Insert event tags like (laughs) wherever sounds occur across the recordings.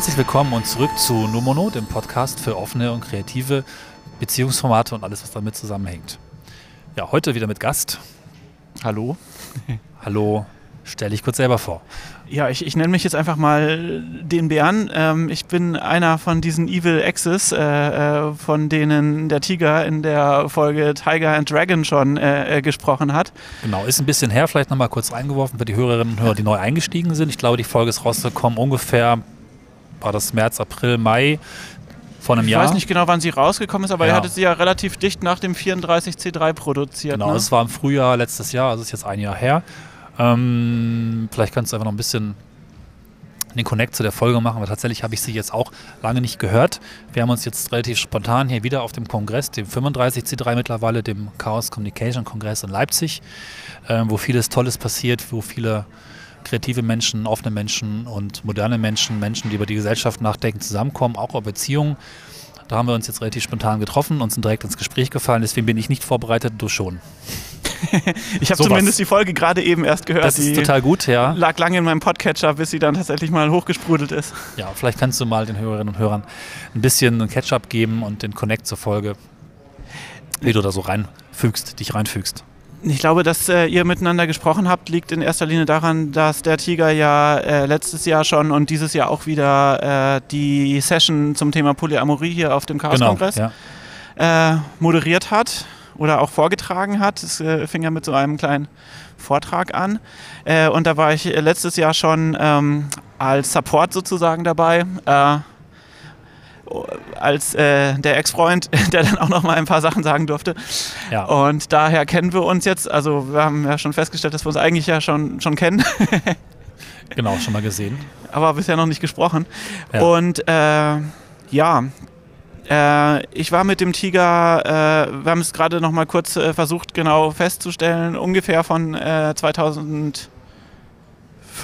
Herzlich willkommen und zurück zu Numono, dem Podcast für offene und kreative Beziehungsformate und alles, was damit zusammenhängt. Ja, heute wieder mit Gast. Hallo. Hallo, stell dich kurz selber vor. Ja, ich, ich nenne mich jetzt einfach mal den Bären. Ähm, ich bin einer von diesen Evil Exes, äh, äh, von denen der Tiger in der Folge Tiger and Dragon schon äh, äh gesprochen hat. Genau, ist ein bisschen her, vielleicht nochmal kurz eingeworfen für die Hörerinnen und Hörer, die neu eingestiegen sind. Ich glaube, die Folge ist rausgekommen ungefähr, war das März, April, Mai vor einem ich Jahr. Ich weiß nicht genau, wann sie rausgekommen ist, aber ja. ihr hattet sie ja relativ dicht nach dem 34C3 produziert. Genau, ne? es war im Frühjahr letztes Jahr, also ist jetzt ein Jahr her. Ähm, vielleicht kannst du einfach noch ein bisschen den Connect zu der Folge machen, aber tatsächlich habe ich sie jetzt auch lange nicht gehört. Wir haben uns jetzt relativ spontan hier wieder auf dem Kongress, dem 35C3 mittlerweile, dem Chaos Communication Kongress in Leipzig, äh, wo vieles Tolles passiert, wo viele kreative Menschen, offene Menschen und moderne Menschen, Menschen, die über die Gesellschaft nachdenken, zusammenkommen, auch über Beziehungen. Da haben wir uns jetzt relativ spontan getroffen und sind direkt ins Gespräch gefallen. Deswegen bin ich nicht vorbereitet, du schon. (laughs) ich habe zumindest die Folge gerade eben erst gehört. Das ist total gut, ja. Lag lange in meinem Podcatcher, bis sie dann tatsächlich mal hochgesprudelt ist. Ja, vielleicht kannst du mal den Hörerinnen und Hörern ein bisschen einen Catch-up geben und den Connect zur Folge, wie du da so reinfügst, dich reinfügst. Ich glaube, dass äh, ihr miteinander gesprochen habt, liegt in erster Linie daran, dass der Tiger ja äh, letztes Jahr schon und dieses Jahr auch wieder äh, die Session zum Thema Polyamorie hier auf dem Chaos-Kongress genau, ja. Äh, moderiert hat oder auch vorgetragen hat. Es äh, fing ja mit so einem kleinen Vortrag an. Äh, und da war ich letztes Jahr schon ähm, als Support sozusagen dabei. Als äh, der Ex-Freund, (laughs) der dann auch noch mal ein paar Sachen sagen durfte. Ja. Und daher kennen wir uns jetzt. Also wir haben ja schon festgestellt, dass wir uns eigentlich ja schon, schon kennen. (laughs) genau, schon mal gesehen. Aber bisher noch nicht gesprochen. Ja. Und äh, ja, äh, ich war mit dem Tiger, äh, wir haben es gerade noch mal kurz äh, versucht genau festzustellen, ungefähr von 2005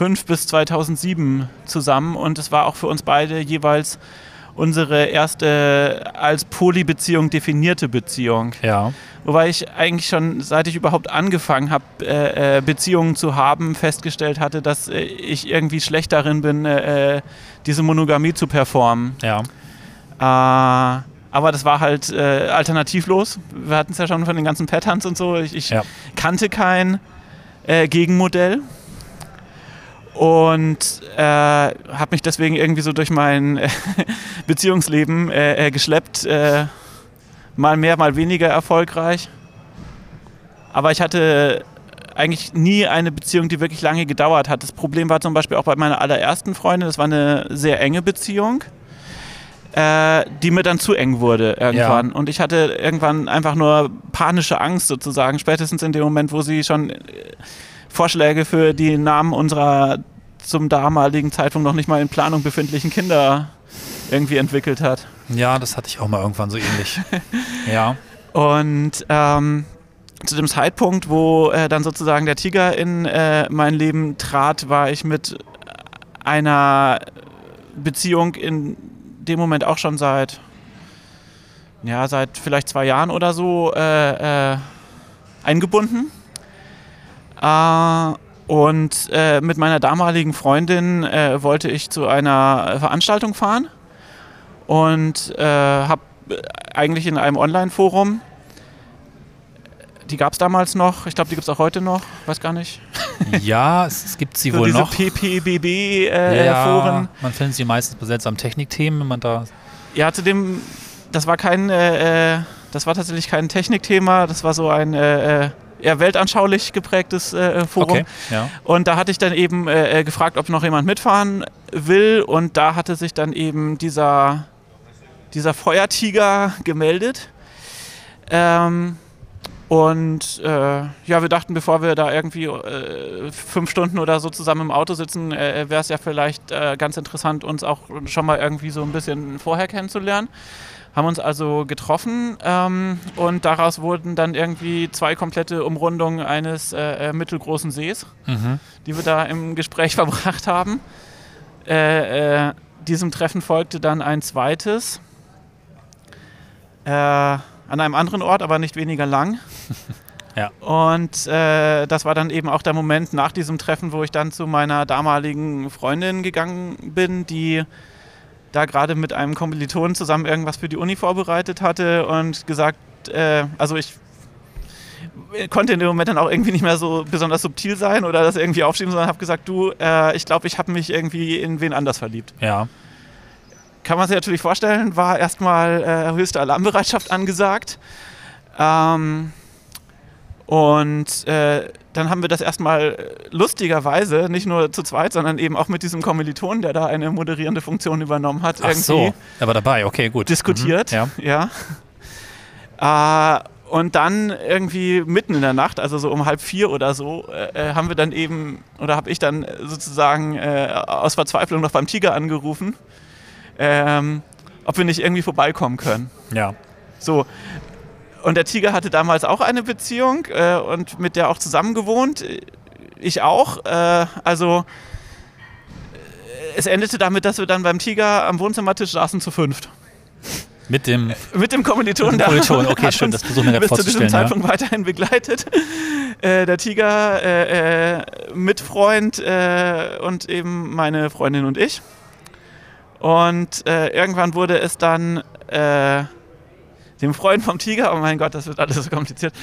äh, bis 2007 zusammen und es war auch für uns beide jeweils unsere erste als Polybeziehung definierte Beziehung. Ja. Wobei ich eigentlich schon, seit ich überhaupt angefangen habe, äh, äh, Beziehungen zu haben, festgestellt hatte, dass äh, ich irgendwie schlecht darin bin, äh, diese Monogamie zu performen. Ja. Äh, aber das war halt äh, alternativlos. Wir hatten es ja schon von den ganzen Patterns und so. Ich, ich ja. kannte kein äh, Gegenmodell und äh, habe mich deswegen irgendwie so durch mein äh, (laughs) Beziehungsleben äh, geschleppt. mal mehr, mal weniger erfolgreich. Aber ich hatte eigentlich nie eine Beziehung, die wirklich lange gedauert hat. Das Problem war zum Beispiel auch bei meiner allerersten Freundin, das war eine sehr enge Beziehung äh, die mir dann zu eng wurde irgendwann. Ja. Und ich hatte irgendwann einfach nur panische Angst sozusagen, spätestens in dem Moment, wo sie schon äh, Vorschläge für die Namen unserer zum damaligen Zeitpunkt noch nicht mal in Planung befindlichen Kinder irgendwie entwickelt hat. Ja, das hatte ich auch mal irgendwann so ähnlich. (laughs) ja. Und ähm, zu dem Zeitpunkt, wo äh, dann sozusagen der Tiger in äh, mein Leben trat, war ich mit einer Beziehung in dem Moment auch schon seit, ja, seit vielleicht zwei Jahren oder so äh, äh, eingebunden. Äh, und äh, mit meiner damaligen Freundin äh, wollte ich zu einer Veranstaltung fahren und äh, habe eigentlich in einem Online-Forum die gab es damals noch. Ich glaube, die gibt es auch heute noch. Weiß gar nicht. (laughs) Ja, es, es gibt sie so wohl diese noch. Diese PPBB-Foren. Äh, ja, man findet sie meistens besetzt am Technikthemen, wenn man da. Ja, zu dem, das war kein, äh, äh, das war tatsächlich kein Technikthema. Das war so ein äh, äh eher weltanschaulich geprägtes äh, Forum. Okay, ja. Und da hatte ich dann eben gefragt, ob noch jemand mitfahren will. Und da hatte sich dann eben dieser, dieser Feuertiger gemeldet. Ähm, und äh, ja, wir dachten, bevor wir da irgendwie äh, fünf Stunden oder so zusammen im Auto sitzen, äh, wäre es ja vielleicht äh, ganz interessant, uns auch schon mal irgendwie so ein bisschen vorher kennenzulernen. Haben uns also getroffen ähm, und daraus wurden dann irgendwie zwei komplette Umrundungen eines äh, äh, mittelgroßen Sees, mhm. die wir da im Gespräch (laughs) verbracht haben. diesem Treffen folgte dann ein zweites. Äh, an einem anderen Ort, aber nicht weniger lang. (laughs) ja. Und äh, das war dann eben auch der Moment nach diesem Treffen, wo ich dann zu meiner damaligen Freundin gegangen bin, die da gerade mit einem Kommilitonen zusammen irgendwas für die Uni vorbereitet hatte und gesagt, äh, also ich konnte in dem Moment dann auch irgendwie nicht mehr so besonders subtil sein oder das irgendwie aufschieben, sondern habe gesagt, du, äh, ich glaube, ich habe mich irgendwie in wen anders verliebt. Ja. Kann man sich natürlich vorstellen, war erstmal äh, höchste Alarmbereitschaft angesagt. Ähm, und äh, dann haben wir das erstmal lustigerweise, nicht nur zu zweit, sondern eben auch mit diesem Kommiliton, der da eine moderierende Funktion übernommen hat, Ach irgendwie so, er war dabei, okay, gut. diskutiert. Mhm, ja. ja. (laughs) Äh, und dann irgendwie mitten in der Nacht, also so um halb vier oder so, äh, äh haben wir dann eben, oder habe ich dann sozusagen äh, aus Verzweiflung noch beim Tiger angerufen, ähm, ob wir nicht irgendwie vorbeikommen können. Ja. So, und der Tiger hatte damals auch eine Beziehung äh, und mit der auch zusammen gewohnt. Ich auch. Äh, also es endete damit, dass wir dann beim Tiger am Wohnzimmertisch saßen zu fünft. Mit dem, (laughs) mit dem Kommiliton da. Kommiliton, okay, (laughs) schön, das versuchen wir bis zu diesem Zeitpunkt ja. weiterhin begleitet. Äh, der Tiger, äh, äh Mitfreund äh, und eben meine Freundin und ich. Und äh, irgendwann wurde es dann äh, dem Freund vom Tiger, oh mein Gott, das wird alles so kompliziert.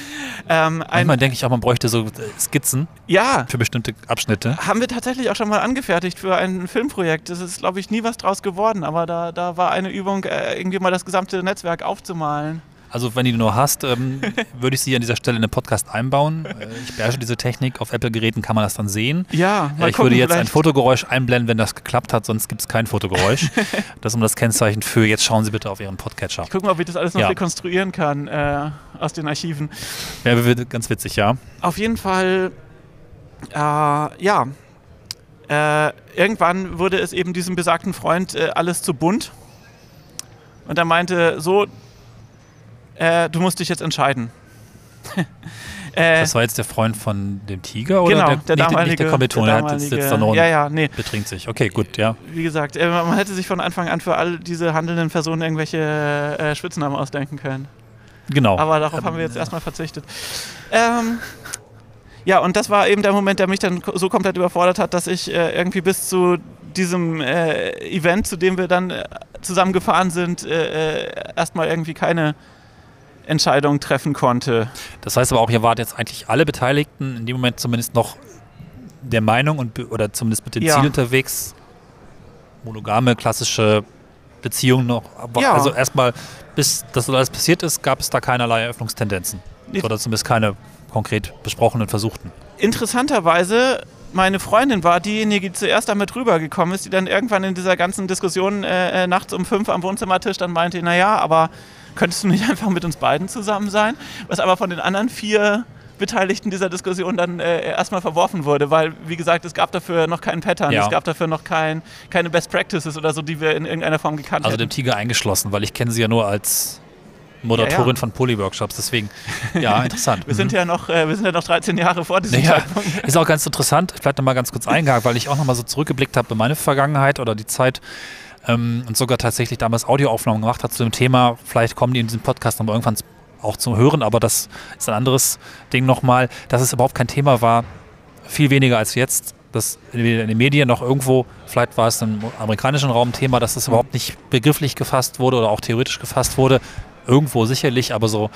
Ähm, Manchmal denke ich auch, man bräuchte so äh, Skizzen ja, für bestimmte Abschnitte. Haben wir tatsächlich auch schon mal angefertigt für ein Filmprojekt. Das ist, glaube ich, nie was draus geworden, aber da, da war eine Übung, äh, irgendwie mal das gesamte Netzwerk aufzumalen. Also wenn du nur hast, ähm, (laughs) würde ich sie an dieser Stelle in den Podcast einbauen. Äh, ich beherrsche diese Technik. Auf Apple-Geräten kann man das dann sehen. Ja, mal äh, Ich gucken, würde jetzt vielleicht. ein Fotogeräusch einblenden, wenn das geklappt hat, sonst gibt es kein Fotogeräusch. (laughs) das ist um das Kennzeichen für, jetzt schauen Sie bitte auf Ihren Podcatcher. Ich gucke mal, ob ich das alles noch ja. rekonstruieren kann äh, aus den Archiven. Ja, ganz witzig, ja. Auf jeden Fall, äh, ja. Äh, irgendwann wurde es eben diesem besagten Freund äh, alles zu bunt. Und er meinte, so, äh, du musst dich jetzt entscheiden. (laughs) äh, das war jetzt der Freund von dem Tiger oder genau, der, der nicht, damalige, nicht der Kommilitone, der, damalige, der hat jetzt, da noch ja, ja, nee. betrinkt sich. Okay, gut, ja. Wie gesagt, äh, man hätte sich von Anfang an für all diese handelnden Personen irgendwelche äh, Spitznamen ausdenken können. Genau. Aber darauf ähm, haben wir jetzt erstmal verzichtet. Ähm, ja, und das war eben der Moment, der mich dann so komplett überfordert hat, dass ich äh, irgendwie bis zu diesem äh, Event, zu dem wir dann äh, zusammen gefahren sind, erstmal irgendwie keine Entscheidung treffen konnte. Das heißt aber auch, ihr wart jetzt eigentlich alle Beteiligten in dem Moment zumindest noch der Meinung und oder zumindest mit dem ja. Ziel unterwegs, monogame, klassische Beziehungen noch. Ja. Also erstmal, bis das alles passiert ist, gab es da keinerlei Eröffnungstendenzen. Oder zumindest keine konkret besprochenen versuchten. Interessanterweise meine Freundin war diejenige, die zuerst damit rübergekommen ist, die dann irgendwann in dieser ganzen Diskussion äh, äh nachts um fünf am Wohnzimmertisch dann meinte, naja, aber könntest du nicht (laughs) einfach mit uns beiden zusammen sein? Was aber von den anderen vier Beteiligten dieser Diskussion dann äh, erstmal verworfen wurde, weil, wie gesagt, es gab dafür noch keinen Pattern, ja. es gab dafür noch kein, keine Best Practices oder so, die wir in irgendeiner Form gekannt also hätten. Also dem Tiger eingeschlossen, weil ich kenne sie ja nur als Moderatorin ja, ja. von Poly-Workshops, deswegen, (laughs) ja, interessant. wir, sind mhm. ja noch, äh, wir sind ja noch 13 Jahre vor diesem ja, Zeitpunkt. (laughs) Ist auch ganz interessant, ich bleibe nochmal ganz kurz eingehakt, weil ich auch nochmal so zurückgeblickt habe in meine Vergangenheit oder die Zeit, ähm, und sogar tatsächlich damals Audioaufnahmen gemacht hat zu dem Thema. Vielleicht kommen die in diesem Podcast noch irgendwann auch zum Hören, aber das ist ein anderes Ding nochmal, dass es überhaupt kein Thema war, viel weniger als jetzt, dass in den Medien noch irgendwo, vielleicht war es im amerikanischen Raum Thema, dass das überhaupt nicht begrifflich gefasst wurde oder auch theoretisch gefasst wurde. Irgendwo sicherlich, aber so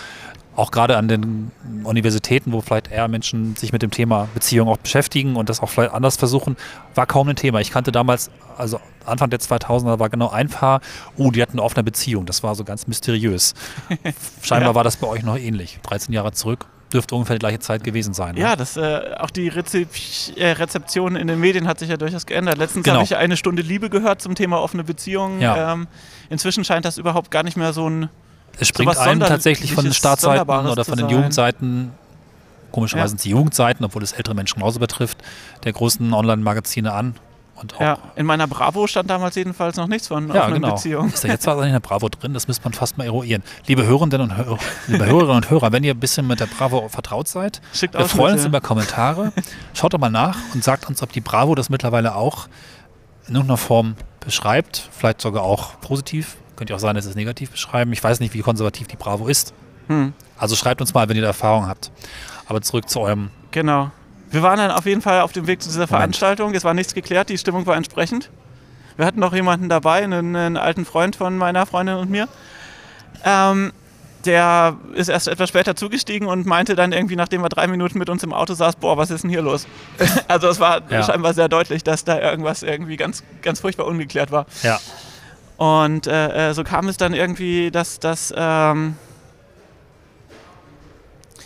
auch gerade an den Universitäten, wo vielleicht eher Menschen sich mit dem Thema Beziehung auch beschäftigen und das auch vielleicht anders versuchen, war kaum ein Thema. Ich kannte damals, also Anfang der 2000er war genau ein Paar, oh, die hatten eine offene Beziehung. Das war so ganz mysteriös. (laughs) Scheinbar ja. war das bei euch noch ähnlich. 13 Jahre zurück dürfte ungefähr die gleiche Zeit gewesen sein. Ne? Ja, das, äh, auch die Rezep äh, Rezeption in den Medien hat sich ja durchaus geändert. Letztens genau. habe ich eine Stunde Liebe gehört zum Thema offene Beziehungen. Ja. Ähm, inzwischen scheint das überhaupt gar nicht mehr so ein es springt so einem tatsächlich von den Startseiten oder von den Jugendseiten, komischerweise ja. sind es die Jugendseiten, obwohl es ältere Menschen genauso betrifft, der großen Online-Magazine an. ja, in meiner Bravo stand damals jedenfalls noch nichts von ja, genau. Beziehungen. Ist da jetzt was in der Bravo drin? Das müsste man fast mal eruieren. Liebe Hörerinnen und Hörer, liebe Hörerinnen und Hörer, wenn ihr ein bisschen mit der Bravo vertraut seid, Schickt wir freuen uns über Kommentare. Schaut doch mal nach und sagt uns, ob die Bravo das mittlerweile auch in irgendeiner Form beschreibt, vielleicht sogar auch positiv könnte auch sein, dass es negativ beschreiben. Ich weiß nicht, wie konservativ die Bravo ist. Hm. Also schreibt uns mal, wenn ihr da Erfahrung habt. Aber zurück zu eurem. Genau. Wir waren dann auf jeden Fall auf dem Weg zu dieser Veranstaltung. Es war nichts geklärt, die Stimmung war entsprechend. Wir hatten noch jemanden dabei, einen, einen alten Freund von meiner Freundin und mir. Ähm, der ist erst etwas später zugestiegen und meinte dann irgendwie, nachdem er drei Minuten mit uns im Auto saß, boah, was ist denn hier los? (laughs) also es war ja. scheinbar sehr deutlich, dass da irgendwas irgendwie ganz, ganz furchtbar ungeklärt war. Ja. Und äh, äh so kam es dann irgendwie, dass, dass ähm,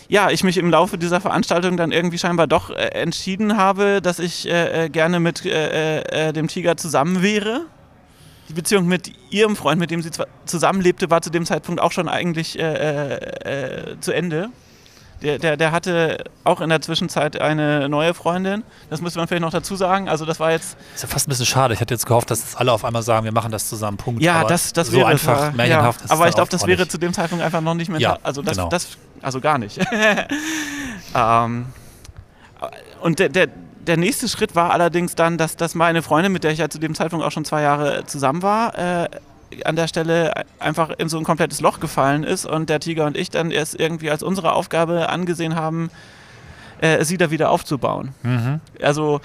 ja, ich mich im Laufe dieser Veranstaltung dann irgendwie scheinbar doch äh, entschieden habe, dass ich äh, äh gerne mit äh, dem Tiger zusammen wäre die Beziehung mit ihrem Freund, mit dem sie zusammenlebte, war zu dem Zeitpunkt auch schon eigentlich zu Ende. Der, der, der, hatte auch in der Zwischenzeit eine neue Freundin. Das müsste man vielleicht noch dazu sagen. Also das war jetzt. Ist ja fast ein bisschen schade. Ich hätte jetzt gehofft, dass jetzt alle auf einmal sagen, wir machen das zusammen. Punkt. Ja, aber das, das so wäre einfach war, märchenhaft. Ja, aber ich glaube, das wäre zu dem Zeitpunkt einfach noch nicht mehr. Ja, also das, genau. das, also gar nicht. (laughs) ähm, und der, der, der nächste Schritt war allerdings dann, dass, dass meine Freundin, mit der ich ja zu dem Zeitpunkt auch schon zwei Jahre zusammen war, äh, an der Stelle einfach in so ein komplettes Loch gefallen ist und der Tiger und ich dann erst irgendwie als unsere Aufgabe angesehen haben, äh, sie da wieder aufzubauen. Mhm. Also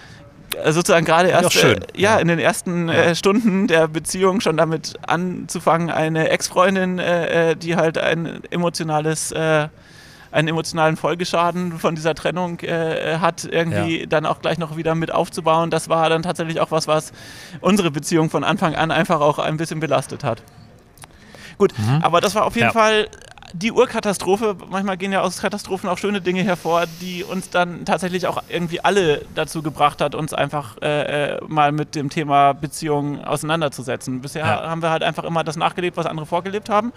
äh, sozusagen gerade erst äh, ja, ja, in den ersten äh, Stunden der Beziehung schon damit anzufangen, eine Ex-Freundin, äh, äh, die halt ein emotionales einen emotionalen Folgeschaden von dieser Trennung äh, hat, irgendwie ja. dann auch gleich noch wieder mit aufzubauen. Das war dann tatsächlich auch was, was unsere Beziehung von Anfang an einfach auch ein bisschen belastet hat. Gut, mhm. aber das war auf jeden ja. Fall die Urkatastrophe. Manchmal gehen ja aus Katastrophen auch schöne Dinge hervor, die uns dann tatsächlich auch irgendwie alle dazu gebracht hat, uns einfach äh, äh mal mit dem Thema Beziehungen auseinanderzusetzen. Bisher ja. haben wir halt einfach immer das nachgelebt, was andere vorgelebt haben.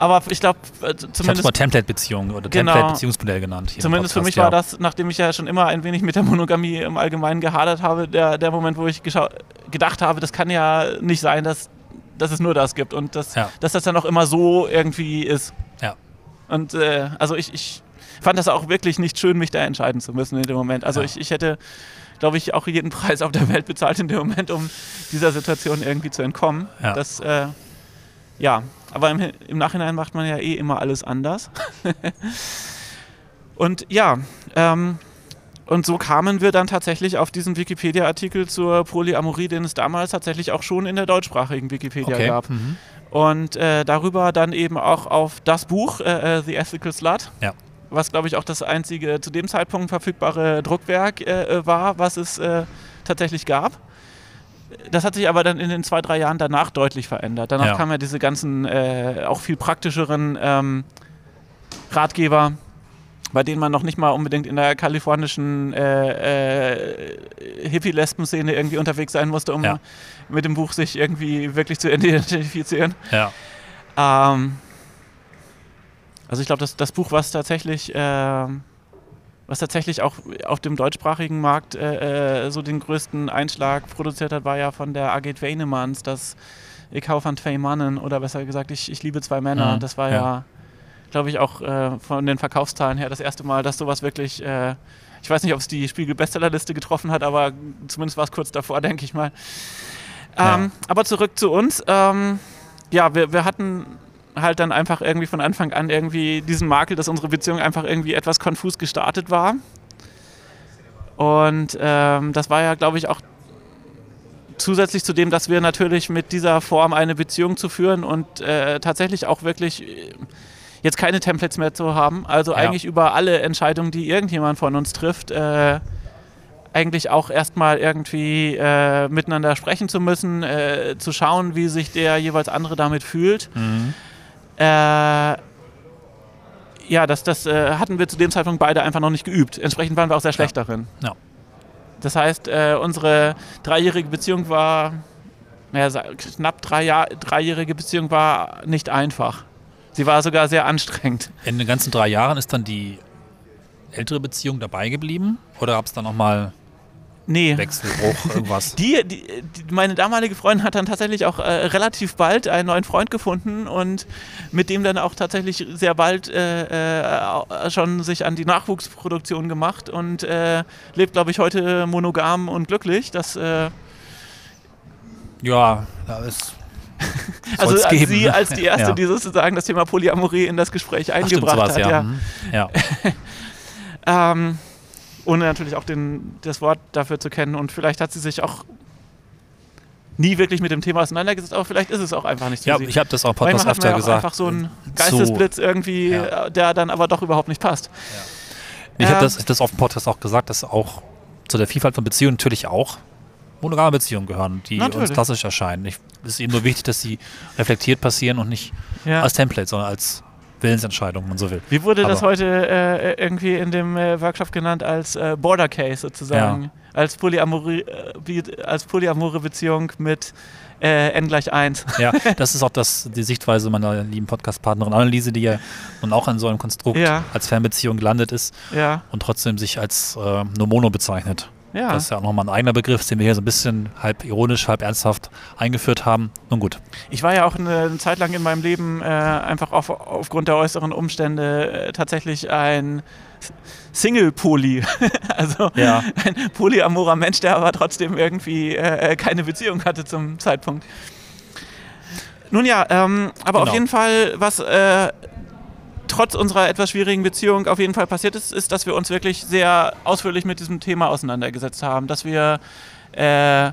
Aber ich glaube, äh, zumindest. Ich habe mal Template-Beziehung oder genau, Template-Beziehungsmodell genannt. Zumindest für mich ja. war das, nachdem ich ja schon immer ein wenig mit der Monogamie im Allgemeinen gehadert habe, der, der Moment, wo ich gedacht habe, das kann ja nicht sein, dass, dass es nur das gibt und dass, ja. dass das dann auch immer so irgendwie ist. Ja. Und äh, also ich, ich fand das auch wirklich nicht schön, mich da entscheiden zu müssen in dem Moment. Also ja. ich, ich hätte, glaube ich, auch jeden Preis auf der Welt bezahlt in dem Moment, um dieser Situation irgendwie zu entkommen. Ja. Das, äh, ja, aber im, im Nachhinein macht man ja eh immer alles anders. (laughs) und ja, ähm, und so kamen wir dann tatsächlich auf diesen Wikipedia-Artikel zur Polyamorie, den es damals tatsächlich auch schon in der deutschsprachigen Wikipedia okay. gab. Mhm. Und äh, darüber dann eben auch auf das Buch, äh, äh The Ethical Slut. Ja. Was, glaube ich, auch das einzige zu dem Zeitpunkt verfügbare Druckwerk äh, äh war, was es äh, tatsächlich gab das hat sich aber dann in den zwei, drei Jahren danach deutlich verändert. Danach ja. kamen ja diese ganzen, äh, auch viel praktischeren ähm, Ratgeber, bei denen man noch nicht mal unbedingt in der kalifornischen äh, äh, Hippie-Lesben-Szene irgendwie unterwegs sein musste, um ja. mit dem Buch sich irgendwie wirklich zu (laughs) identifizieren. Ja. Ähm, also ich glaube, das, das Buch, was tatsächlich ähm, was tatsächlich auch auf dem deutschsprachigen Markt äh, äh, so den größten Einschlag produziert hat, war ja von der Agit Weinemans, das Ich hau van zwei Mannen oder besser gesagt, ich, ich liebe zwei Männer. Mhm, das war ja, ja glaube ich, auch äh, von den Verkaufszahlen her das erste Mal, dass sowas wirklich, äh, ich weiß nicht, ob es die Spiegel-Bestsellerliste getroffen hat, aber zumindest war es kurz davor, (laughs) denke ich mal. Ähm, ja. Aber zurück zu uns. Ähm, ja, wir, wir hatten halt dann einfach irgendwie von Anfang an irgendwie diesen Makel, dass unsere Beziehung einfach irgendwie etwas konfus gestartet war. Und ähm, das war ja, glaube ich, auch zusätzlich zu dem, dass wir natürlich mit dieser Form eine Beziehung zu führen und äh, tatsächlich auch wirklich äh, jetzt keine Templates mehr zu haben. Also ja. eigentlich über alle Entscheidungen, die irgendjemand von uns trifft, äh, eigentlich auch erstmal irgendwie äh, miteinander sprechen zu müssen, äh, zu schauen, wie sich der jeweils andere damit fühlt. Mhm. Äh, ja, das, das äh, hatten wir zu dem Zeitpunkt beide einfach noch nicht geübt. Entsprechend waren wir auch sehr schlecht ja. darin. Ja. Das heißt, äh, unsere dreijährige Beziehung war, ja, knapp drei Jahr, dreijährige Beziehung war nicht einfach. Sie war sogar sehr anstrengend. In den ganzen drei Jahren ist dann die ältere Beziehung dabei geblieben? Oder gab es dann nochmal Nee. Wechselbruch, irgendwas. (laughs) Die, die, die, meine damalige Freundin hat dann tatsächlich auch äh, relativ bald einen neuen Freund gefunden und mit dem dann auch tatsächlich sehr bald äh, äh, schon sich an die Nachwuchsproduktion gemacht und äh, lebt, glaube ich, heute monogam und glücklich. Das, äh, ja, da ist. (laughs) also als geben, sie als die erste, ja. die sozusagen das Thema Polyamorie in das Gespräch eingebracht Ach, stimmt, sowas, hat. Ja. ja. (laughs) ähm, ohne natürlich auch den, das Wort dafür zu kennen. Und vielleicht hat sie sich auch nie wirklich mit dem Thema auseinandergesetzt, aber vielleicht ist es auch einfach nicht so. Ja, ich habe das auch Podcast öfter gesagt. einfach so ein Geistesblitz irgendwie, ja. der dann aber doch überhaupt nicht passt. Ja. Ich habe das, das auf dem Podcast auch gesagt, dass auch zu der Vielfalt von Beziehungen natürlich auch monogame Beziehungen gehören, die Natürlich. uns klassisch erscheinen. es ist eben nur wichtig, dass sie reflektiert passieren und nicht ja. als Template, sondern als Willensentscheidung, wenn man so will. Wie wurde Aber das heute äh, irgendwie in dem äh, Workshop genannt als äh, Border Case sozusagen? Ja. Als, Polyamore, äh, als polyamore Beziehung mit äh, n gleich 1. Ja, (laughs) das ist auch das, die Sichtweise meiner lieben Podcast-Partnerin Anneliese, die ja nun auch in so einem Konstrukt ja. als Fernbeziehung gelandet ist ja. und trotzdem sich als äh, nur Mono bezeichnet. Ja. Das ist ja auch nochmal ein eigener Begriff, den wir hier so ein bisschen halb ironisch, halb ernsthaft eingeführt haben. Nun gut. Ich war ja auch eine, eine Zeit lang in meinem Leben äh, einfach auf, aufgrund der äußeren Umstände äh, tatsächlich ein Single-Poly. (laughs) also ja. ein polyamorer Mensch, der aber trotzdem irgendwie äh, keine Beziehung hatte zum Zeitpunkt. Nun ja, ähm, aber genau. auf jeden Fall, was äh, trotz unserer etwas schwierigen Beziehung auf jeden Fall passiert ist, ist, dass wir uns wirklich sehr ausführlich mit diesem Thema auseinandergesetzt haben, dass wir äh,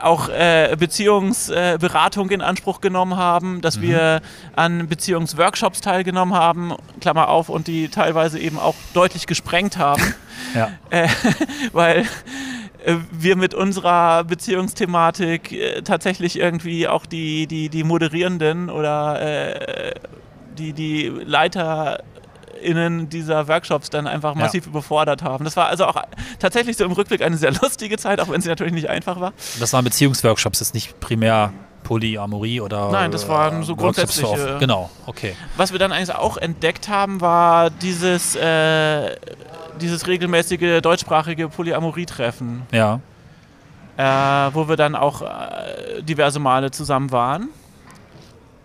auch äh, Beziehungsberatung äh, in Anspruch genommen haben, dass mhm. wir an Beziehungsworkshops teilgenommen haben, Klammer auf, und die teilweise eben auch deutlich gesprengt haben. (laughs) ja. äh, (laughs) weil äh, wir mit unserer Beziehungsthematik äh, tatsächlich irgendwie auch die, die, die Moderierenden oder die, die LeiterInnen dieser Workshops dann einfach massiv ja. überfordert haben. Das war also auch tatsächlich so im Rückblick eine sehr lustige Zeit, auch wenn sie natürlich nicht einfach war. Das waren Beziehungsworkshops, jetzt nicht primär Polyamorie oder. Nein, das waren so grundsätzliche. Genau, okay. Was wir dann eigentlich auch entdeckt haben, war dieses, äh, dieses regelmäßige deutschsprachige Polyamorie-Treffen. Ja. Äh, wo wir dann auch äh, diverse Male zusammen waren.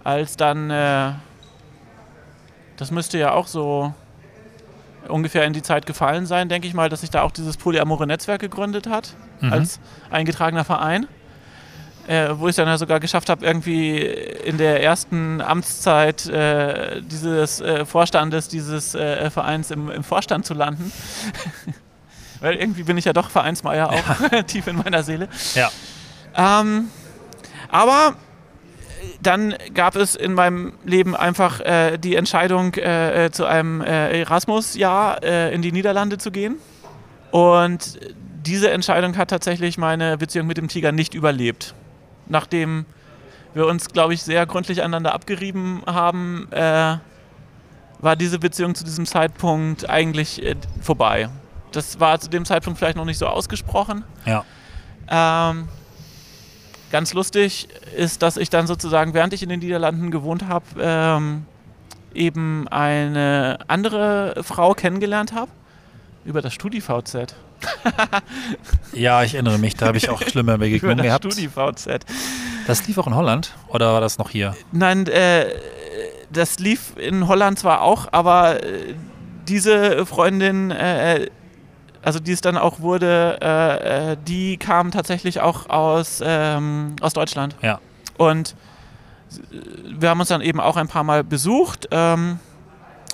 Als dann äh, das müsste ja auch so ungefähr in die Zeit gefallen sein, denke ich mal, dass sich da auch dieses polyamore Netzwerk gegründet hat, mhm. als eingetragener Verein. Äh, wo ich dann ja sogar geschafft habe, irgendwie in der ersten Amtszeit äh, dieses äh, Vorstandes dieses äh, Vereins im, im, Vorstand zu landen. (laughs) Weil irgendwie bin ich ja doch Vereinsmeier auch ja. (laughs) tief in meiner Seele. Ja. Ähm, aber dann gab es in meinem Leben einfach äh, die Entscheidung, äh, äh zu einem äh, Erasmus-Jahr äh, in die Niederlande zu gehen. Und diese Entscheidung hat tatsächlich meine Beziehung mit dem Tiger nicht überlebt. Nachdem wir uns, glaube ich, sehr gründlich aneinander abgerieben haben, äh, war diese Beziehung zu diesem Zeitpunkt eigentlich vorbei. Das war zu dem Zeitpunkt vielleicht noch nicht so ausgesprochen. Ja. Ähm, Ganz lustig ist, dass ich dann sozusagen, während ich in den Niederlanden gewohnt habe, ähm, eben eine andere Frau kennengelernt habe über das StudiVZ. (laughs) ja, ich erinnere mich, da habe ich auch schlimme (laughs) Begegnungen gehabt. StudiVZ. Das lief auch in Holland oder war das noch hier? Nein, äh, das lief in Holland zwar auch, aber äh, diese Freundin äh, also die es dann auch wurde, äh, äh, die kam tatsächlich auch aus, ähm, aus Deutschland. Ja. Und wir haben uns dann eben auch ein paar Mal besucht. Ähm,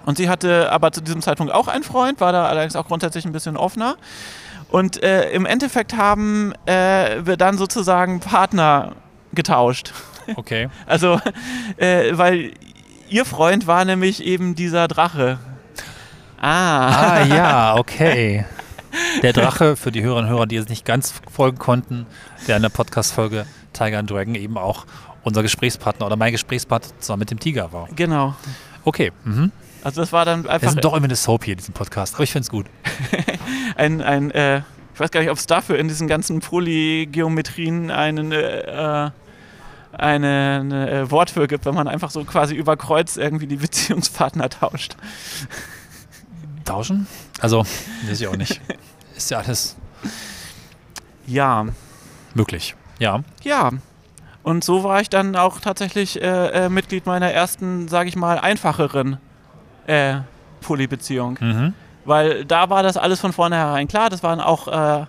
und sie hatte aber zu diesem Zeitpunkt auch einen Freund, war da allerdings auch grundsätzlich ein bisschen offener. Und äh, im Endeffekt haben äh, wir dann sozusagen Partner getauscht. Okay. (laughs) Also, äh, weil ihr Freund war nämlich eben dieser Drache. Ah. Ah, ja, okay. (laughs) Der Drache, für die Hörerinnen und Hörer, die es nicht ganz folgen konnten, der in der Podcast-Folge Tiger and Dragon eben auch unser Gesprächspartner oder mein Gesprächspartner zusammen mit dem Tiger war. Genau. Okay. Mhm. Also das war dann einfach... Wir sind doch immer eine Soap hier in diesem Podcast, aber ich finde es gut. (laughs) ein, ein äh, ich weiß gar nicht, ob es dafür in diesen ganzen Polygeometrien einen... Äh, eine, eine äh, Wort für gibt, wenn man einfach so quasi über Kreuz irgendwie die Beziehungspartner tauscht. Tauschen? Also, weiß ich auch nicht. (laughs) Ist ja alles. Ja. Möglich. Ja. Ja. Und so war ich dann auch tatsächlich äh, äh, Mitglied meiner ersten, sage ich mal, einfacheren äh, Polybeziehung. Mhm. Weil da war das alles von vornherein klar. Das waren auch äh,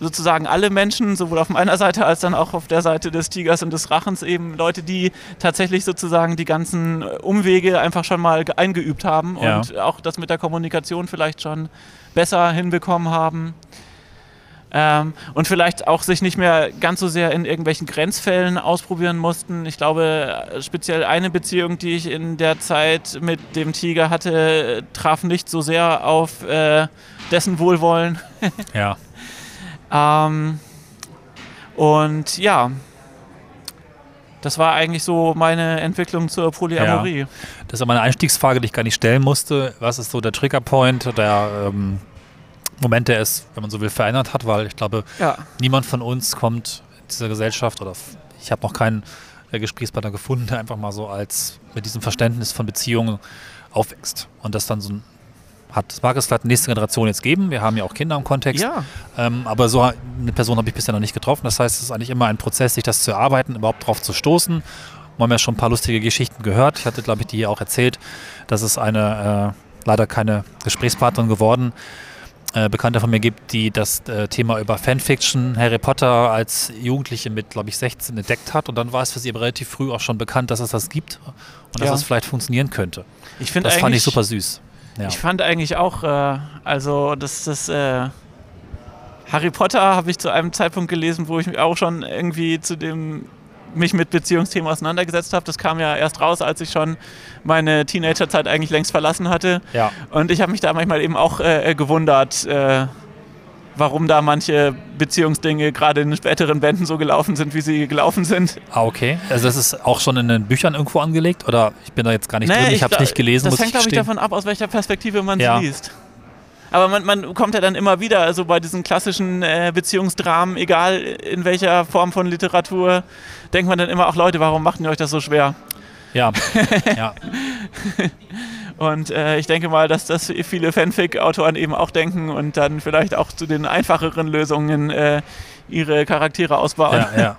sozusagen alle Menschen, sowohl auf meiner Seite als dann auch auf der Seite des Tigers und des Rachens, eben Leute, die tatsächlich sozusagen die ganzen Umwege einfach schon mal eingeübt haben ja. und auch das mit der Kommunikation vielleicht schon besser hinbekommen haben. Ähm, und vielleicht auch sich nicht mehr ganz so sehr in irgendwelchen Grenzfällen ausprobieren mussten. Ich glaube, speziell eine Beziehung, die ich in der Zeit mit dem Tiger hatte, traf nicht so sehr auf äh, dessen Wohlwollen. ja. (laughs) ähm, und ja, das war eigentlich so meine Entwicklung zur Polyamorie. Ja. Das ist meine Einstiegsfrage, die ich gar nicht stellen musste. Was ist so der Triggerpoint, der ähm, Moment, der es, wenn man so will, verändert hat? Weil ich glaube, ja. niemand von uns kommt in dieser Gesellschaft oder ich habe noch keinen äh, Gesprächspartner gefunden, der einfach mal so als mit diesem Verständnis von Beziehungen aufwächst und das dann so ein hat. Mag es vielleicht nächste Generation jetzt geben. Wir haben ja auch Kinder im Kontext. Ja. Ähm, aber so eine Person habe ich bisher noch nicht getroffen. Das heißt, es ist eigentlich immer ein Prozess, sich das zu erarbeiten, überhaupt drauf zu stoßen. Wir haben ja schon ein paar lustige Geschichten gehört. Ich hatte, glaube ich, die hier auch erzählt. dass es eine äh, leider keine Gesprächspartnerin geworden. Äh, Bekannte von mir gibt, die das äh, Thema über Fanfiction Harry Potter als Jugendliche mit, glaube ich, 16 entdeckt hat. Und dann war es für sie aber relativ früh auch schon bekannt, dass es das gibt und ja. dass es vielleicht funktionieren könnte. Ich das fand ich super süß. Ja. Ich fand eigentlich auch, äh, also das, das äh, Harry Potter habe ich zu einem Zeitpunkt gelesen, wo ich mich auch schon irgendwie zu dem mich mit Beziehungsthemen auseinandergesetzt habe. Das kam ja erst raus, als ich schon meine Teenagerzeit eigentlich längst verlassen hatte. Ja. Und ich habe mich da manchmal eben auch äh, gewundert, äh, warum da manche Beziehungsdinge gerade in späteren Bänden so gelaufen sind, wie sie gelaufen sind. Ah, okay. Also das ist auch schon in den Büchern irgendwo angelegt? Oder ich bin da jetzt gar nicht nee, drin, ich habe es nicht gelesen. Das hängt, glaube ich, davon ab, aus welcher Perspektive man ja. liest. Aber man, man, kommt ja dann immer wieder, also bei diesen klassischen äh, Beziehungsdramen, egal in welcher Form von Literatur, denkt man dann immer, auch Leute, warum macht ihr euch das so schwer? Ja, (laughs) ja. Und äh, ich denke mal, dass das viele Fanfic-Autoren eben auch denken und dann vielleicht auch zu den einfacheren Lösungen äh, ihre Charaktere ausbauen. Ja, ja.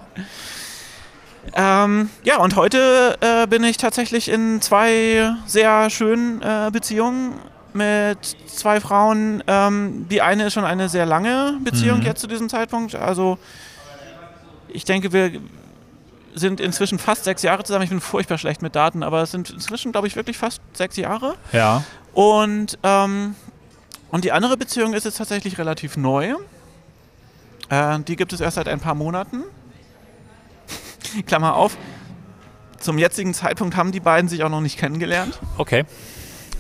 (laughs) ähm, ja und heute äh, bin ich tatsächlich in zwei sehr schönen äh, Beziehungen mit zwei Frauen. Ähm, die eine ist schon eine sehr lange Beziehung mhm. jetzt zu diesem Zeitpunkt. Also ich denke, wir sind inzwischen fast sechs Jahre zusammen. Ich bin furchtbar schlecht mit Daten, aber es sind inzwischen, glaube ich, wirklich fast sechs Jahre. Ja. Und, ähm, und die andere Beziehung ist jetzt tatsächlich relativ neu. Äh, die gibt es erst seit ein paar Monaten. (laughs) Klammer auf. Zum jetzigen Zeitpunkt haben die beiden sich auch noch nicht kennengelernt. Okay.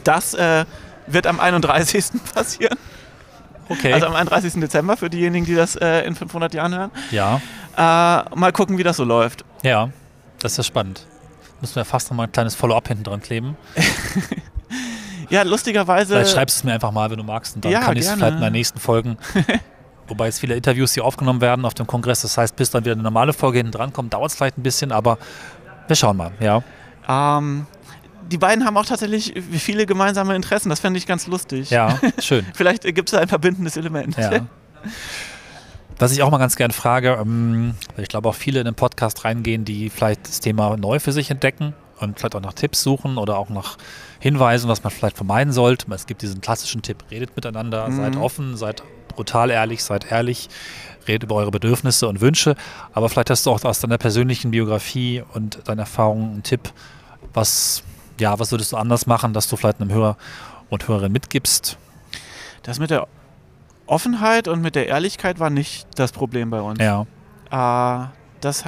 Das äh, wird am 31. (laughs) passieren. Okay. Also am 31. Dezember für diejenigen, die das äh, in 500 Jahren hören. Ja. Äh, mal gucken, wie das so läuft. Ja, das ist ja spannend. Müssen wir fast noch mal ein kleines Follow-up hinten dran kleben. (laughs) ja, lustigerweise. Vielleicht schreibst du es mir einfach mal, wenn du magst. Und dann ja, kann ich es vielleicht in den nächsten Folgen. (laughs) Wobei jetzt viele Interviews hier aufgenommen werden auf dem Kongress. Das heißt, bis dann wieder eine normale Folge hinten dran kommt, dauert es vielleicht ein bisschen, aber wir schauen mal, ja. Ähm, die beiden haben auch tatsächlich viele gemeinsame Interessen. Das fände ich ganz lustig. Ja, (laughs) schön. Vielleicht gibt es ein verbindendes Element. Ja. Was ich auch mal ganz gerne frage, ähm, weil ich glaube auch viele in den Podcast reingehen, die vielleicht das Thema neu für sich entdecken und vielleicht auch nach Tipps suchen oder auch nach Hinweisen, was man vielleicht vermeiden sollte. Es gibt diesen klassischen Tipp, redet miteinander, mhm. seid offen, seid brutal ehrlich, seid ehrlich, redet über eure Bedürfnisse und Wünsche. Aber vielleicht hast du auch aus deiner persönlichen Biografie und deiner Erfahrung einen Tipp, was ja, was würdest du anders machen, dass du vielleicht einem Hörer und Hörerin mitgibst? Das mit der Offenheit und mit der Ehrlichkeit war nicht das Problem bei uns. Ja. Äh, das,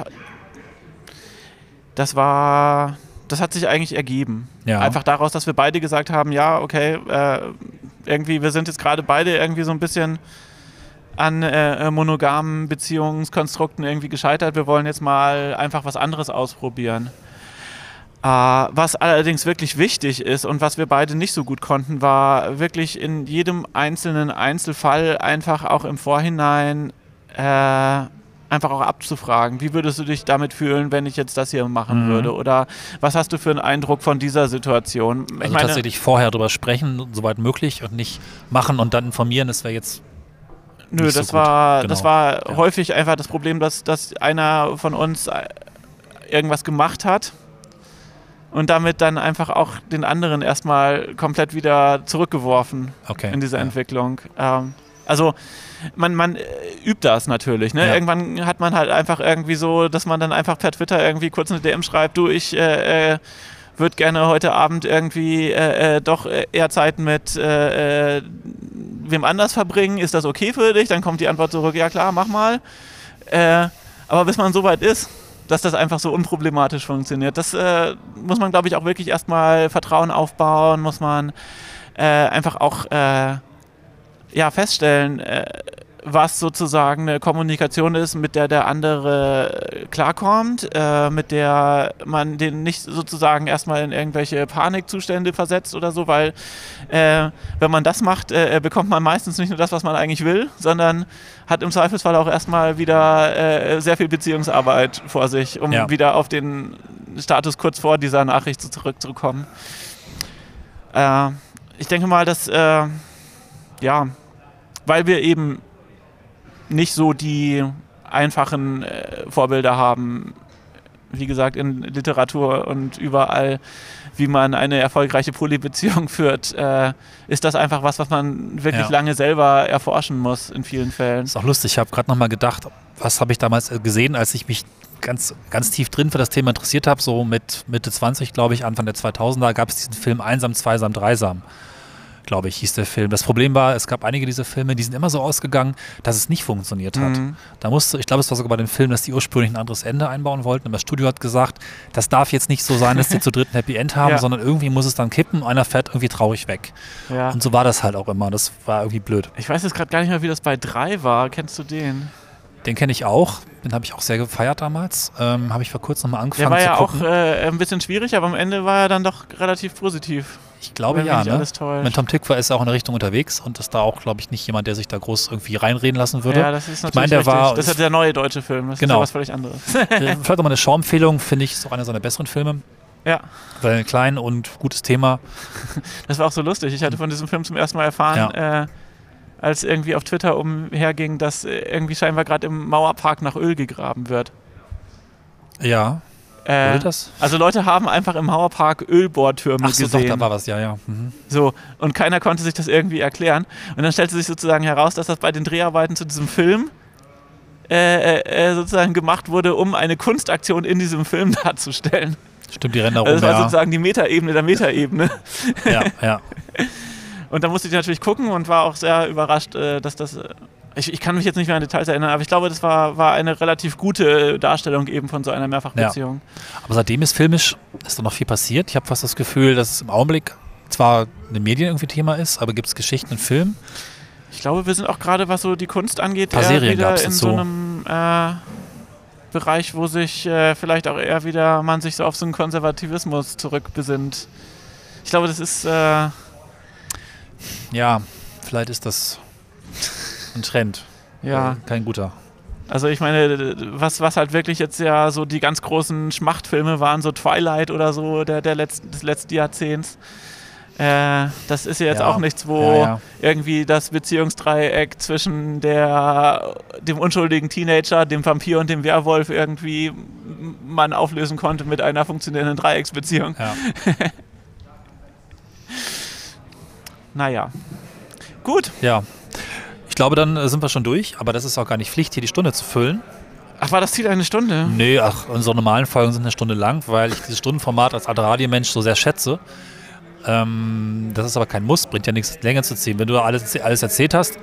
das war, das hat sich eigentlich ergeben. Ja. Einfach daraus, dass wir beide gesagt haben, ja, okay, äh, irgendwie, wir sind jetzt gerade beide irgendwie so ein bisschen an äh, monogamen Beziehungskonstrukten irgendwie gescheitert. Wir wollen jetzt mal einfach was anderes ausprobieren. Uh, was allerdings wirklich wichtig ist und was wir beide nicht so gut konnten, war wirklich in jedem einzelnen Einzelfall einfach auch im Vorhinein äh, einfach auch abzufragen, wie würdest du dich damit fühlen, wenn ich jetzt das hier machen mhm. würde? Oder was hast du für einen Eindruck von dieser Situation? Ich also meine, tatsächlich vorher darüber sprechen, soweit möglich und nicht machen und dann informieren, das wäre jetzt Nö, das, so war, genau. das war ja. häufig einfach das Problem, dass, dass einer von uns irgendwas gemacht hat und damit dann einfach auch den anderen erstmal komplett wieder zurückgeworfen okay, in diese ja. Entwicklung. Ähm, also man, man äh, übt das natürlich. Ne? Ja. Irgendwann hat man halt einfach irgendwie so, dass man dann einfach per Twitter irgendwie kurz eine DM schreibt, du, ich äh, äh, würde gerne heute Abend irgendwie äh, äh, doch eher Zeit mit äh, äh, wem anders verbringen. Ist das okay für dich? Dann kommt die Antwort zurück, ja klar, mach mal. Äh, aber bis man so weit ist, dass das einfach so unproblematisch funktioniert, das äh, muss man, glaube ich, auch wirklich erstmal Vertrauen aufbauen, muss man einfach auch ja, feststellen, was sozusagen eine Kommunikation ist, mit der der andere klarkommt, äh, mit der man den nicht sozusagen erstmal in irgendwelche Panikzustände versetzt oder so, weil äh, wenn man das macht, äh, bekommt man meistens nicht nur das, was man eigentlich will, sondern hat im Zweifelsfall auch erstmal wieder äh, sehr viel Beziehungsarbeit vor sich, um ja. wieder auf den Status kurz vor dieser Nachricht zurückzukommen. Äh, ich denke mal, dass äh, ja, weil wir eben nicht so die einfachen äh, Vorbilder haben, wie gesagt, in Literatur und überall, wie man eine erfolgreiche Polybeziehung (laughs) führt, äh, ist das einfach was, was man wirklich ja. lange selber erforschen muss in vielen Fällen. Ist auch lustig, ich habe gerade nochmal gedacht, was habe ich damals äh, gesehen, als ich mich ganz, ganz tief drin für das Thema interessiert habe, so mit Mitte 20, glaube ich, Anfang der 2000er, gab es diesen Film Einsam, Zweisam, Dreisam glaube ich, hieß der Film. Das Problem war, es gab einige dieser Filme, die sind immer so ausgegangen, dass es nicht funktioniert hat. Mhm. Da musste, ich glaube, es war sogar bei dem Film, dass die ursprünglich ein anderes Ende einbauen wollten. Aber das Studio hat gesagt, das darf jetzt nicht so sein, dass die (laughs) zu dritt ein Happy End haben, ja. sondern irgendwie muss es dann kippen, einer fährt irgendwie traurig weg. Ja. Und so war das halt auch immer. Das war irgendwie blöd. Ich weiß jetzt gerade gar nicht mehr, wie das bei drei war. Kennst du den? Den kenne ich auch. Den habe ich auch sehr gefeiert damals. Ähm, habe ich vor kurzem nochmal angefangen Der war ja auch äh, ein bisschen schwierig, aber am Ende war er dann doch relativ positiv. Ich glaube ja. Ne? Mit Tom Tick war ist auch in der Richtung unterwegs und ist da auch, glaube ich, nicht jemand, der sich da groß irgendwie reinreden lassen würde. Ja, das ist natürlich ich mein, der richtig. war. Das ist der neue deutsche Film. Das genau. ist was völlig anderes. (laughs) Äh, vielleicht auch mal eine Schauempfehlung, finde ich, ist auch einer seiner besseren Filme. Ja. Weil klein und gutes Thema. (laughs) Das war auch so lustig. Ich hatte von diesem Film zum ersten Mal erfahren, ja. äh, als irgendwie auf Twitter umherging, dass irgendwie scheinbar gerade im Mauerpark nach Öl gegraben wird. Ja. Äh, also Leute haben einfach im Mauerpark Ölbohrtürme Ach so, gesehen. Doch, da war was, ja, ja. Mhm. So, und keiner konnte sich das irgendwie erklären. Und dann stellte sich sozusagen heraus, dass das bei den Dreharbeiten zu diesem Film äh, äh, äh sozusagen gemacht wurde, um eine Kunstaktion in diesem Film (laughs) darzustellen. Stimmt, die Ränder also Das war ja. sozusagen die Metaebene der Metaebene. Ja, ja. (laughs) Und da musste ich natürlich gucken und war auch sehr überrascht, äh, dass das äh, ich, ich, kann mich jetzt nicht mehr an Details erinnern, aber ich glaube, das war, war eine relativ gute Darstellung eben von so einer Mehrfachbeziehung. Ja. Aber seitdem ist filmisch, ist da noch viel passiert. Ich habe fast das Gefühl, dass es im Augenblick zwar eine Medien irgendwie Thema ist, aber gibt es Geschichten in Filmen? Ich glaube, wir sind auch gerade, was so die Kunst angeht, eher Serien wieder in so einem äh, Bereich, wo sich äh, vielleicht auch eher wieder man sich so auf so einen Konservativismus zurückbesinnt. Ich glaube, das ist äh ja, vielleicht ist das ein Trend. Ja. Äh, kein guter. Also ich meine, was, was halt wirklich jetzt ja so die ganz großen Schmachtfilme waren, so Twilight oder so der, der letzten, des letzten Jahrzehnts. Äh, das ist ja jetzt ja. auch nichts, wo ja, ja. irgendwie das Beziehungsdreieck zwischen der, dem unschuldigen Teenager, dem Vampir und dem Werwolf irgendwie man auflösen konnte mit einer funktionierenden Dreiecksbeziehung. Ja. (laughs) naja. Gut. Ja, ich glaube, dann äh, sind wir schon durch, aber das ist auch gar nicht Pflicht, hier die Stunde zu füllen. Ach, war das Ziel eine Stunde? Nee, ach, unsere normalen Folgen sind eine Stunde lang, weil ich dieses Stundenformat als Radiomensch so sehr schätze. Ähm, das ist aber kein Muss, bringt ja nichts länger zu ziehen. Wenn du alles, alles erzählt hast.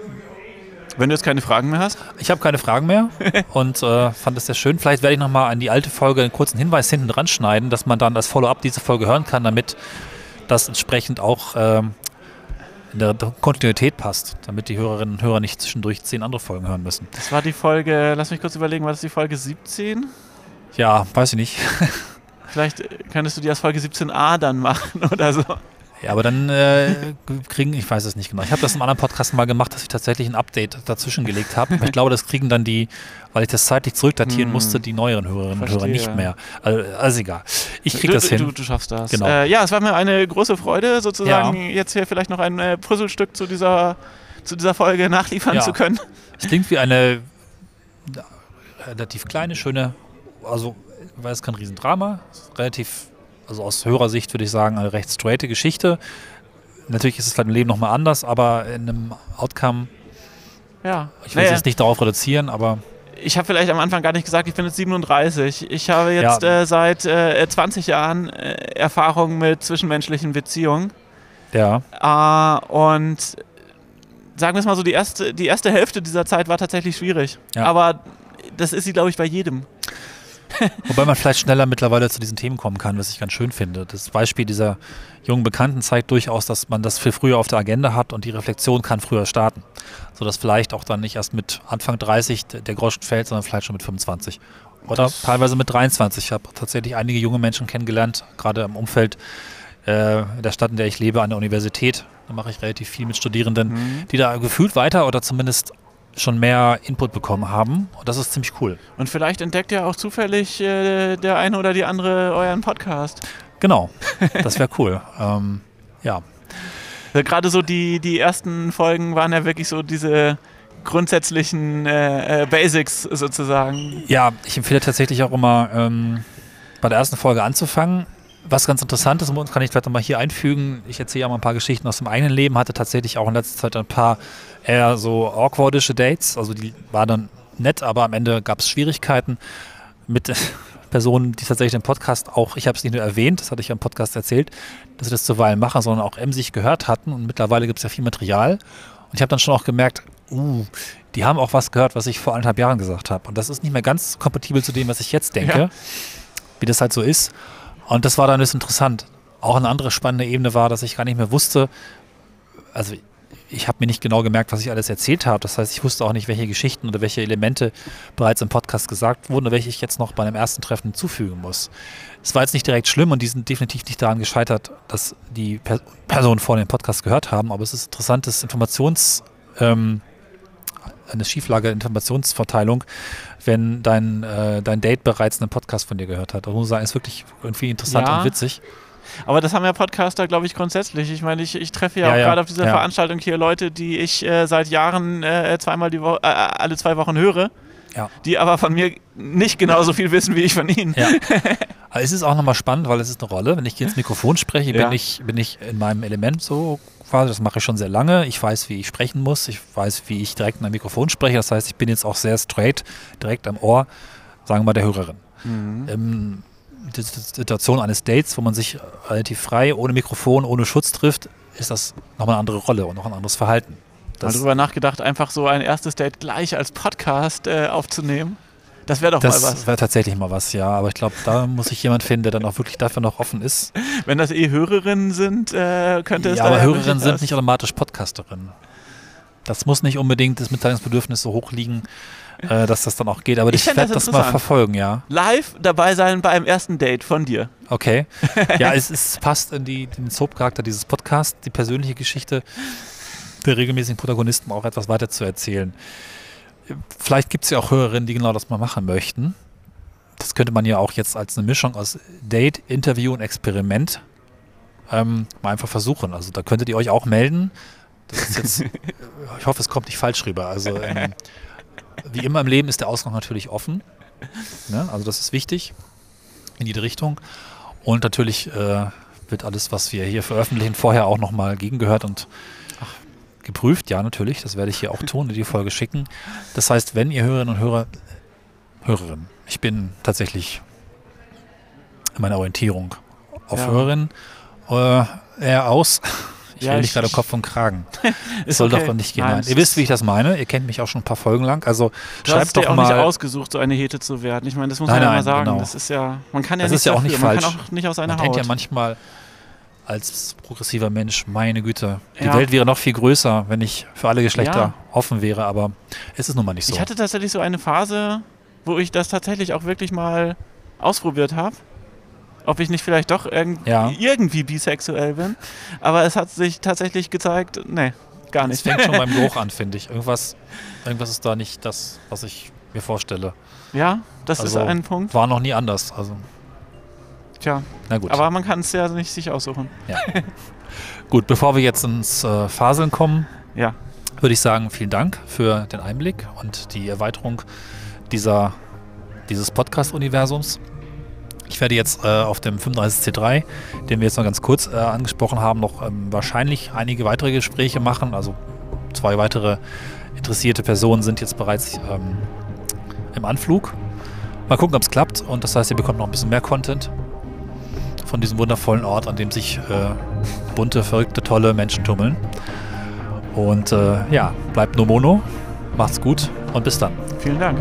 Wenn du jetzt keine Fragen mehr hast? Ich habe keine Fragen mehr (laughs) und äh, fand es sehr schön. Vielleicht werde ich nochmal an die alte Folge einen kurzen Hinweis hinten dran schneiden, dass man dann als Follow-up diese Folge hören kann, damit das entsprechend auch ähm, in der Kontinuität passt, damit die Hörerinnen und Hörer nicht zwischendurch zehn andere Folgen hören müssen. Das war die Folge, lass mich kurz überlegen, war das die Folge 17? Ja, weiß ich nicht. (laughs) Vielleicht könntest du die als Folge 17a dann machen (laughs) oder so. Ja, aber dann äh, (laughs) kriegen, ich weiß es nicht genau. Ich habe das im anderen Podcast mal gemacht, dass ich tatsächlich ein Update dazwischen gelegt habe. ich glaube, das kriegen dann die, weil ich das zeitlich zurückdatieren hm. musste, die neueren Hörerinnen Verstehe. und Hörer nicht mehr. Also, also egal. Ich kriege das hin. Du, du, schaffst das. Genau. Äh, ja, es war mir eine große Freude, sozusagen ja. jetzt hier vielleicht noch ein äh, Puzzlestück zu dieser, zu dieser Folge nachliefern ja. zu können. Es klingt wie eine relativ kleine, schöne, also weil es kein Riesendrama, relativ also aus Hörersicht würde ich sagen, eine recht straighte Geschichte. Natürlich ist es im Leben nochmal anders, aber in einem Outcome, ja. ich will naja. es jetzt nicht darauf reduzieren, aber. ich habe vielleicht am Anfang gar nicht gesagt, ich bin jetzt 37. Ich habe jetzt ja. äh, seit äh, 20 Jahren äh, Erfahrung mit zwischenmenschlichen Beziehungen. Ja. Äh, und sagen wir es mal so, die erste, die erste Hälfte dieser Zeit war tatsächlich schwierig. Ja. Aber das ist sie, glaube ich, bei jedem. Wobei man vielleicht schneller mittlerweile zu diesen Themen kommen kann, was ich ganz schön finde. Das Beispiel dieser jungen Bekannten zeigt durchaus, dass man das viel früher auf der Agenda hat und die Reflexion kann früher starten. Sodass vielleicht auch dann nicht erst mit Anfang 30 der Groschen fällt, sondern vielleicht schon mit 25. Oder das teilweise mit 23. Ich habe tatsächlich einige junge Menschen kennengelernt, gerade im Umfeld äh, der Stadt, in der ich lebe, an der Universität. Da mache ich relativ viel mit Studierenden, mhm. die da gefühlt weiter oder zumindest schon mehr Input bekommen haben. Und das ist ziemlich cool. Und vielleicht entdeckt ja auch zufällig äh, der eine oder die andere euren Podcast. Genau, das wäre cool. (laughs) ähm, ja. Also Gerade so die, die ersten Folgen waren ja wirklich so diese grundsätzlichen äh, äh, Basics sozusagen. Ja, ich empfehle tatsächlich auch immer ähm, bei der ersten Folge anzufangen was ganz interessant ist, kann ich vielleicht nochmal hier einfügen. Ich erzähle ja mal ein paar Geschichten aus dem eigenen Leben, hatte tatsächlich auch in letzter Zeit ein paar eher so awkwardische Dates. Also die war dann nett, aber am Ende gab es Schwierigkeiten mit (laughs) Personen, die tatsächlich den Podcast auch, ich habe es nicht nur erwähnt, das hatte ich ja im Podcast erzählt, dass sie das zuweilen machen, sondern auch emsig gehört hatten. Und mittlerweile gibt es ja viel Material. Und ich habe dann schon auch gemerkt, uh, die haben auch was gehört, was ich vor anderthalb Jahren gesagt habe. Und das ist nicht mehr ganz kompatibel zu dem, was ich jetzt denke, ja. wie das halt so ist. Und das war dann ist interessant. Auch eine andere spannende Ebene war, dass ich gar nicht mehr wusste, also ich habe mir nicht genau gemerkt, was ich alles erzählt habe. Das heißt, ich wusste auch nicht, welche Geschichten oder welche Elemente bereits im Podcast gesagt wurden oder welche ich jetzt noch bei einem ersten Treffen hinzufügen muss. Es war jetzt nicht direkt schlimm und die sind definitiv nicht daran gescheitert, dass die per Personen vor dem Podcast gehört haben, aber es ist interessantes Informations- ähm, eine Schieflage Informationsverteilung, wenn dein, äh, dein Date bereits einen Podcast von dir gehört hat. Das muss sagen, ist wirklich irgendwie interessant ja. und witzig. Aber das haben ja Podcaster, glaube ich, grundsätzlich. Ich meine, ich, ich treffe ja, ja auch ja, gerade auf dieser ja. Veranstaltung hier Leute, die ich äh, seit Jahren äh, zweimal die Woche, äh, alle zwei Wochen höre. Die aber von mir nicht genauso viel wissen wie ich von ihnen. Ja. (laughs) Aber es ist auch nochmal spannend, weil es ist eine Rolle. Wenn ich hier ins Mikrofon spreche, bin, ich, bin ich in meinem Element so quasi. Das mache ich schon sehr lange. Ich weiß, wie ich sprechen muss. Ich weiß, wie ich direkt in ein Mikrofon spreche. Das heißt, ich bin jetzt auch sehr straight, direkt am Ohr, sagen wir mal, der Hörerin. Mhm. Ähm, die Situation eines Dates, wo man sich relativ frei, ohne Mikrofon, ohne Schutz trifft, ist das nochmal eine andere Rolle und noch ein anderes Verhalten. Das darüber nachgedacht, einfach so ein erstes Date gleich als Podcast äh, aufzunehmen? Das wäre doch das mal was. Das wäre tatsächlich mal was, ja. Aber ich glaube, da muss ich jemand finden, der dann auch wirklich dafür noch offen ist. (laughs) Wenn das eh Hörerinnen sind, äh, könnte es Ja, aber Hörerinnen sind nicht automatisch Podcasterinnen. Das muss nicht unbedingt das Mitteilungsbedürfnis so hoch liegen, äh, dass das dann auch geht. Aber ich, ich werde das, das mal verfolgen, ja. Live dabei sein bei einem ersten Date von dir. Okay. Ja, (laughs) es, es passt in, die, den Soap-Charakter dieses Podcasts, die persönliche Geschichte der regelmäßigen Protagonisten auch etwas weiter zu erzählen vielleicht gibt es ja auch Hörerinnen, die genau das mal machen möchten. Das könnte man ja auch jetzt als eine Mischung aus Date, Interview und Experiment ähm, mal einfach versuchen. Also da könntet ihr euch auch melden. Das ist jetzt, (laughs) ich hoffe, es kommt nicht falsch rüber. Also ähm, wie immer im Leben ist der Ausgang natürlich offen. Ne? Also das ist wichtig in jede Richtung. Und natürlich äh, wird alles, was wir hier veröffentlichen, vorher auch nochmal gegengehört und geprüft, ja, natürlich. Das werde ich hier auch tun, in die Folge schicken. Das heißt, wenn ihr Hörerinnen und Hörer, Hörerinnen, ich bin tatsächlich in meiner Orientierung auf ja. Hörerinnen äh, eher aus. Ich ja, mich gerade Kopf und Kragen. (laughs) Es soll okay. doch nicht gehen. Nein, Ihr wisst, wie ich das meine. Ihr kennt mich auch schon ein paar Folgen lang. Also du schreibt hast doch dir auch mal. nicht ausgesucht, so eine Hete zu werden. Ich meine, das muss nein, man ja mal sagen. Genau. Das ist ja, man kann ja das nicht ist ja auch nicht falsch. Man kann auch nicht aus einer man Haut. kennt ja manchmal als progressiver Mensch, meine Güte. Die ja. Welt wäre noch viel größer, wenn ich für alle Geschlechter ja. offen wäre, aber es ist nun mal nicht so. Ich hatte tatsächlich so eine Phase, wo ich das tatsächlich auch wirklich mal ausprobiert habe. Ob ich nicht vielleicht doch irg ja. irgendwie bisexuell bin. Aber es hat sich tatsächlich gezeigt, nee, gar nicht. Es fängt schon beim (laughs) Geruch an, finde ich. Irgendwas, irgendwas ist da nicht das, was ich mir vorstelle. Ja, das also ist ein Punkt. War noch nie anders. Also Tja, Na gut. aber man kann es ja nicht sich aussuchen. Ja. gut, bevor wir jetzt ins äh, Faseln kommen, ja. würde ich sagen, vielen Dank für den Einblick und die Erweiterung dieser, dieses Podcast-Universums. Ich werde jetzt äh, auf dem 35C3, den wir jetzt noch ganz kurz äh, angesprochen haben, noch ähm, wahrscheinlich einige weitere Gespräche machen. Also zwei weitere interessierte Personen sind jetzt bereits ähm, im Anflug. Mal gucken, ob es klappt. Und das heißt, ihr bekommt noch ein bisschen mehr Content von diesem wundervollen Ort, an dem sich äh, bunte, verrückte, tolle Menschen tummeln. Und äh, ja, bleibt no mono. Macht's gut und bis dann. Vielen Dank.